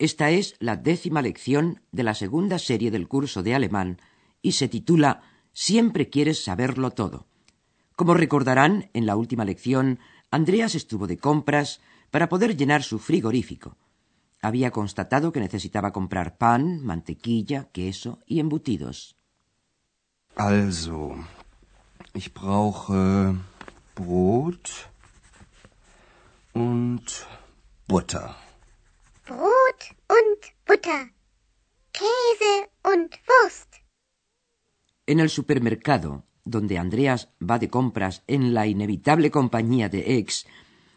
Esta es la décima lección de la segunda serie del curso de alemán y se titula Siempre quieres saberlo todo. Como recordarán, en la última lección, Andreas estuvo de compras para poder llenar su frigorífico. Había constatado que necesitaba comprar pan, mantequilla, queso y embutidos. Also, ich brauche Brot und Butter. Brot und Butter, Käse und Wurst. En el supermercado, donde Andreas va de compras en la inevitable compañía de Ex,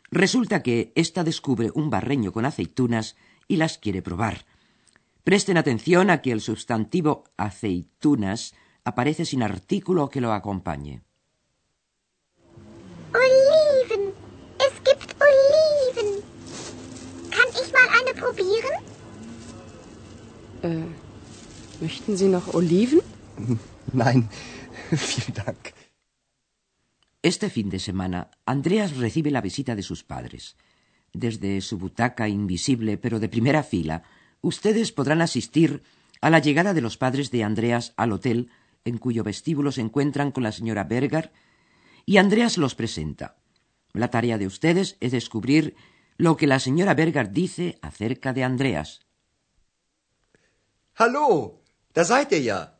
resulta que ésta descubre un barreño con aceitunas y las quiere probar. Presten atención a que el sustantivo aceitunas aparece sin artículo que lo acompañe. Oliven. Möchten Sie noch Oliven? Nein, vielen Dank. Este fin de semana, Andreas recibe la visita de sus padres. Desde su butaca invisible, pero de primera fila, ustedes podrán asistir a la llegada de los padres de Andreas al hotel, en cuyo vestíbulo se encuentran con la señora Berger, y Andreas los presenta. La tarea de ustedes es descubrir lo que la señora Berger dice acerca de Andreas. Hallo, da seid ihr ja.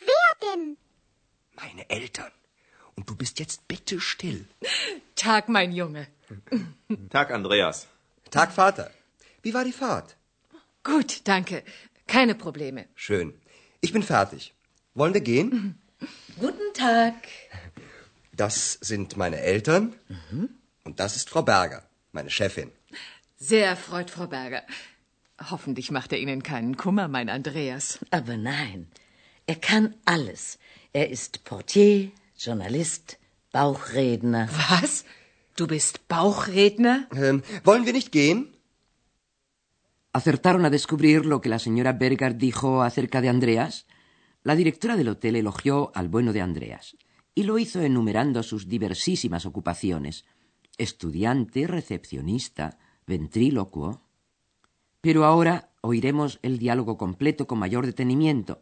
Wer denn? Meine Eltern. Und du bist jetzt bitte still. Tag, mein Junge. Tag, Andreas. Tag, Vater. Wie war die Fahrt? Gut, danke. Keine Probleme. Schön. Ich bin fertig. Wollen wir gehen? Guten Tag. Das sind meine Eltern. Und das ist Frau Berger, meine Chefin. Sehr erfreut, Frau Berger. Hoffentlich macht er Ihnen keinen Kummer, mein Andreas. Aber nein, er kann alles. Er ist Portier, Journalist, Bauchredner. Was? Du bist Bauchredner? Ähm, wollen wir nicht gehen? ¿Acertaron a descubrir lo que la señora Berger dijo acerca de Andreas? La directora del hotel elogió al bueno de Andreas y lo hizo enumerando sus diversísimas ocupaciones estudiante, recepcionista, ventrílocuo. Pero ahora oiremos el diálogo completo con mayor detenimiento.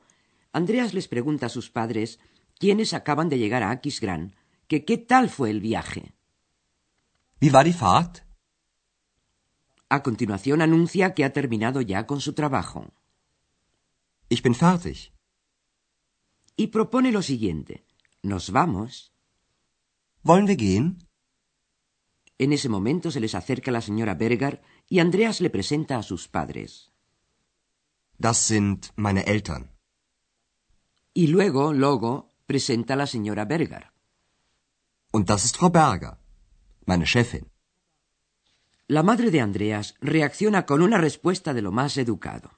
Andreas les pregunta a sus padres, quienes acaban de llegar a Aquisgrán, que qué tal fue el viaje. Wie war die Fahrt? A continuación anuncia que ha terminado ya con su trabajo Ich bin fertig. y propone lo siguiente. Nos vamos. Wollen wir gehen? En ese momento se les acerca la señora Berger y Andreas le presenta a sus padres. Das sind meine Eltern. Y luego, luego, presenta a la señora Berger. Und das ist Frau Berger, meine Chefin. La madre de Andreas reacciona con una respuesta de lo más educado.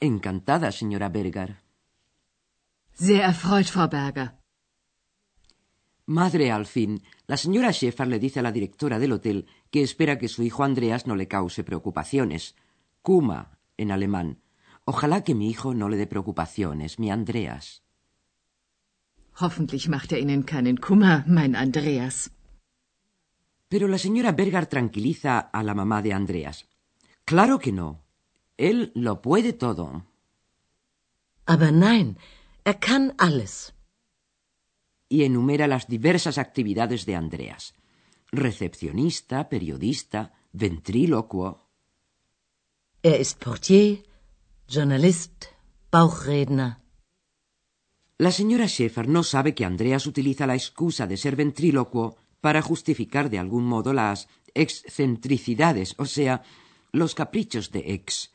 Encantada, señora Berger. Sehr erfreut, Frau Berger. Madre, al fin, la señora Schäfer le dice a la directora del hotel que espera que su hijo Andreas no le cause preocupaciones. Kuma, en alemán. Ojalá que mi hijo no le dé preocupaciones, mi Andreas. Hoffentlich macht er Ihnen keinen Kummer, mein Andreas. Pero la señora Berger tranquiliza a la mamá de Andreas. Claro que no. Él lo puede todo. Aber nein, er kann alles. Y enumera las diversas actividades de Andreas. Recepcionista, periodista, ventrílocuo. Er ist Portier, Journalist, Bauchredner. La señora Schäfer no sabe que Andreas utiliza la excusa de ser ventrílocuo para justificar de algún modo las excentricidades, o sea, los caprichos de Ex.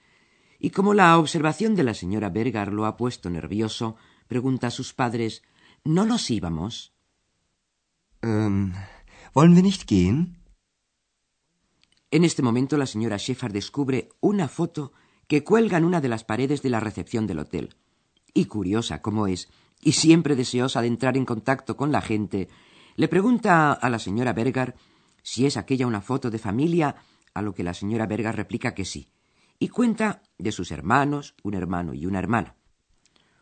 Y como la observación de la señora Berger lo ha puesto nervioso, pregunta a sus padres ¿No nos íbamos? Ähm, wollen wir nicht gehen? En este momento la señora Schäfer descubre una foto que cuelga en una de las paredes de la recepción del hotel. Y curiosa como es, y siempre deseosa de entrar en contacto con la gente, le pregunta a la señora Berger si es aquella una foto de familia, a lo que la señora Berger replica que sí, y cuenta de sus hermanos, un hermano y una hermana.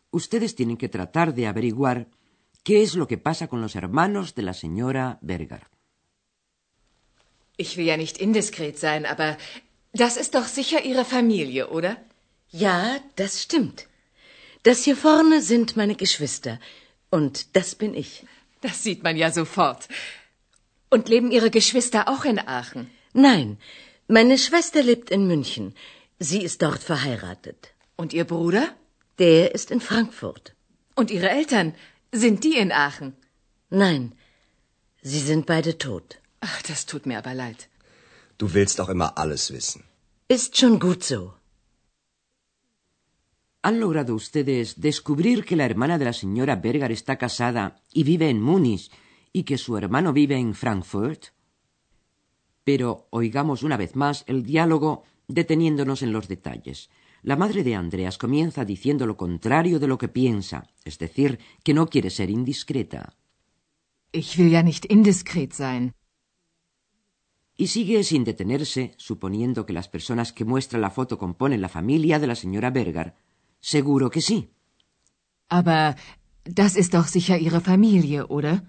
Ustedes tienen que tratar de averiguar qué es lo que pasa con los hermanos de la señora Berger. Ich will ja nicht indiskret sein, aber das ist doch sicher Ihre Familie, oder? Ja, das stimmt. Das hier vorne sind meine Geschwister. Und das bin ich. Das sieht man ja sofort. Und leben Ihre Geschwister auch in Aachen? Nein, meine Schwester lebt in München. Sie ist dort verheiratet. Und Ihr Bruder? Der ist in Frankfurt. Und Ihre Eltern? Sind die in Aachen? Nein, sie sind beide tot. Ach, das tut mir aber leid. Du willst doch immer alles wissen. Ist schon gut so. ¿Han logrado ustedes descubrir que la hermana de la señora Berger está casada y vive en Múnich y que su hermano vive en Frankfurt? Pero oigamos una vez más el diálogo deteniéndonos en los detalles. La madre de Andreas comienza diciendo lo contrario de lo que piensa, es decir, que no quiere ser indiscreta. Ich will ja nicht indiskret sein. Y sigue sin detenerse, suponiendo que las personas que muestra la foto componen la familia de la señora Berger. Seguro que sí. Aber das ist doch sicher Ihre Familie, oder?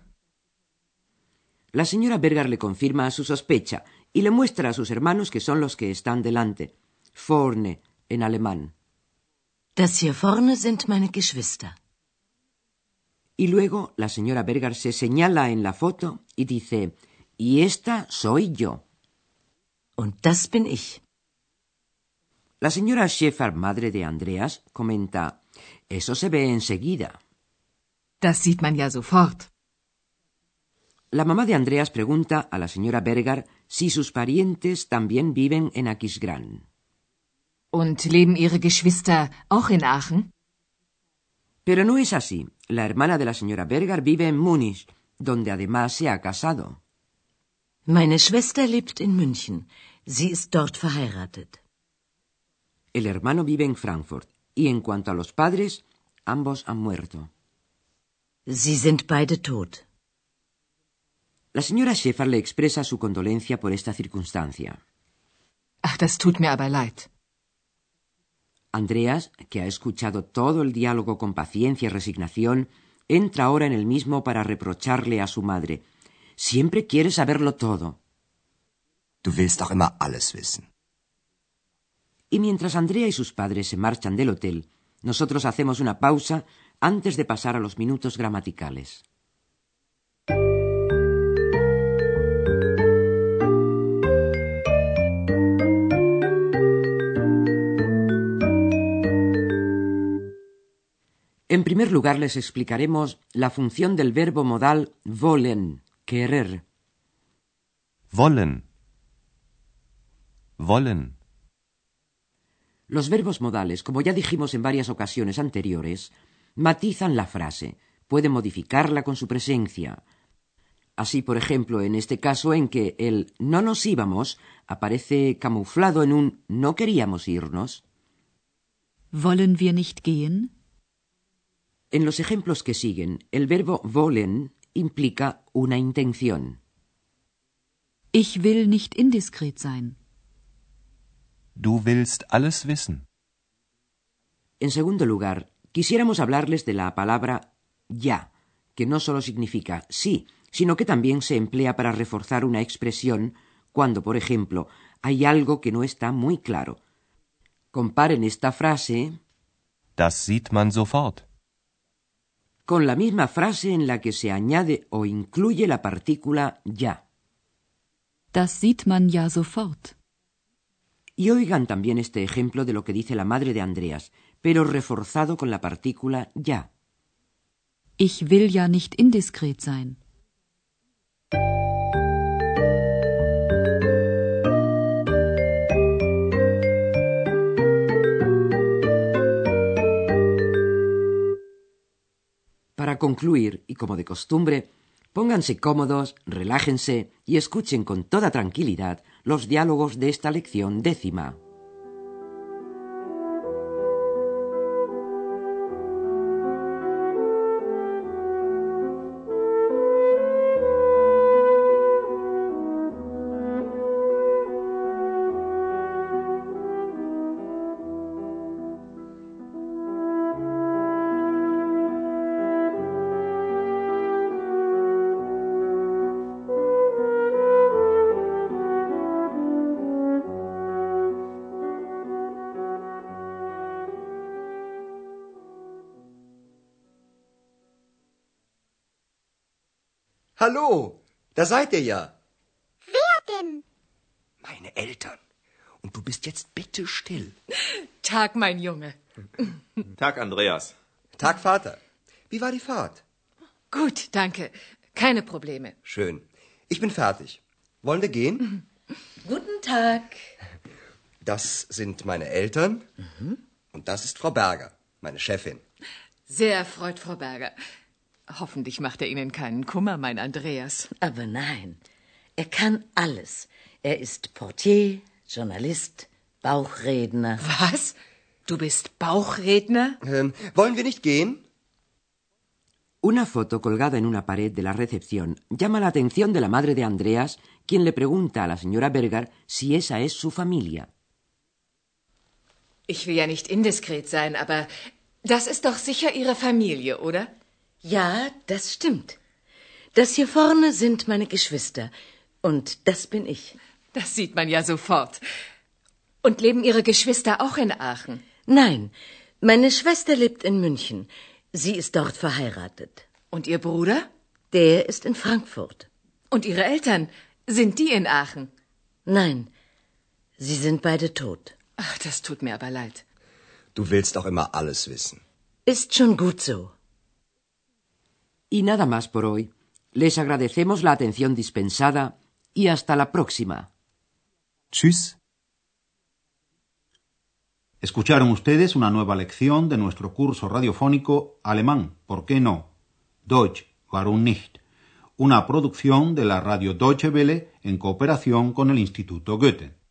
La señora Berger le confirma su sospecha y le muestra a sus hermanos que son los que están delante. Vorne, en alemán. Das hier vorne sind meine Geschwister. Y luego la señora Berger se señala en la foto y dice, y esta soy yo. Und das bin ich. La señora Schäfer, madre de Andreas, comenta, eso se ve enseguida. Das sieht man ja sofort. La mamá de Andreas pregunta a la señora Berger si sus parientes también viven en Aquisgrán. Und leben Ihre Geschwister auch in Aachen? Pero no es así. La hermana de la señora Berger vive en Múnich, donde además se ha casado. Meine Schwester lebt in München. Sie ist dort verheiratet. El hermano vive en Frankfurt. Y en cuanto a los padres, ambos han muerto. Sie sind beide tot. La señora Schäfer le expresa su condolencia por esta circunstancia. Ach, das tut mir aber leid. Andreas, que ha escuchado todo el diálogo con paciencia y resignación, entra ahora en el mismo para reprocharle a su madre. Siempre quiere saberlo todo. Du willst doch immer alles wissen. Y mientras Andrea y sus padres se marchan del hotel, nosotros hacemos una pausa antes de pasar a los minutos gramaticales. En primer lugar les explicaremos la función del verbo modal wollen, querer. Wollen. Wollen. Los verbos modales, como ya dijimos en varias ocasiones anteriores, matizan la frase, pueden modificarla con su presencia. Así, por ejemplo, en este caso en que el no nos íbamos aparece camuflado en un no queríamos irnos. Wollen wir nicht gehen? En los ejemplos que siguen, el verbo wollen implica una intención. Ich will nicht indiskret sein. Du willst alles wissen. En segundo lugar, quisiéramos hablarles de la palabra ya, que no solo significa sí, sino que también se emplea para reforzar una expresión cuando, por ejemplo, hay algo que no está muy claro. Comparen esta frase Das sieht man sofort. Con la misma frase en la que se añade o incluye la partícula ya. Das sieht man ja sofort. Y oigan también este ejemplo de lo que dice la madre de Andreas, pero reforzado con la partícula ya. Ich will ja nicht indiskret sein. Concluir, y como de costumbre, pónganse cómodos, relájense y escuchen con toda tranquilidad los diálogos de esta lección décima. Hallo, da seid ihr ja. Wer denn? Meine Eltern. Und du bist jetzt bitte still. Tag, mein Junge. Tag, Andreas. Tag, Vater. Wie war die Fahrt? Gut, danke. Keine Probleme. Schön. Ich bin fertig. Wollen wir gehen? Guten Tag. Das sind meine Eltern. Und das ist Frau Berger, meine Chefin. Sehr erfreut, Frau Berger. Hoffentlich macht er Ihnen keinen Kummer, mein Andreas. Aber nein, er kann alles. Er ist Portier, Journalist, Bauchredner. Was? Du bist Bauchredner? Ähm, wollen wir nicht gehen? Una foto colgada en una pared de la recepción llama la atención de la madre de Andreas, quien le pregunta a la señora Berger si esa es su familia. Ich will ja nicht indiskret sein, aber das ist doch sicher Ihre Familie, oder? Ja, das stimmt. Das hier vorne sind meine Geschwister. Und das bin ich. Das sieht man ja sofort. Und leben Ihre Geschwister auch in Aachen? Nein, meine Schwester lebt in München. Sie ist dort verheiratet. Und Ihr Bruder? Der ist in Frankfurt. Und Ihre Eltern? Sind die in Aachen? Nein, sie sind beide tot. Ach, das tut mir aber leid. Du willst auch immer alles wissen. Ist schon gut so. Y nada más por hoy. Les agradecemos la atención dispensada y hasta la próxima. Tschüss. Escucharon ustedes una nueva lección de nuestro curso radiofónico Alemán, ¿por qué no? Deutsch, warum nicht? Una producción de la radio Deutsche Welle en cooperación con el Instituto Goethe.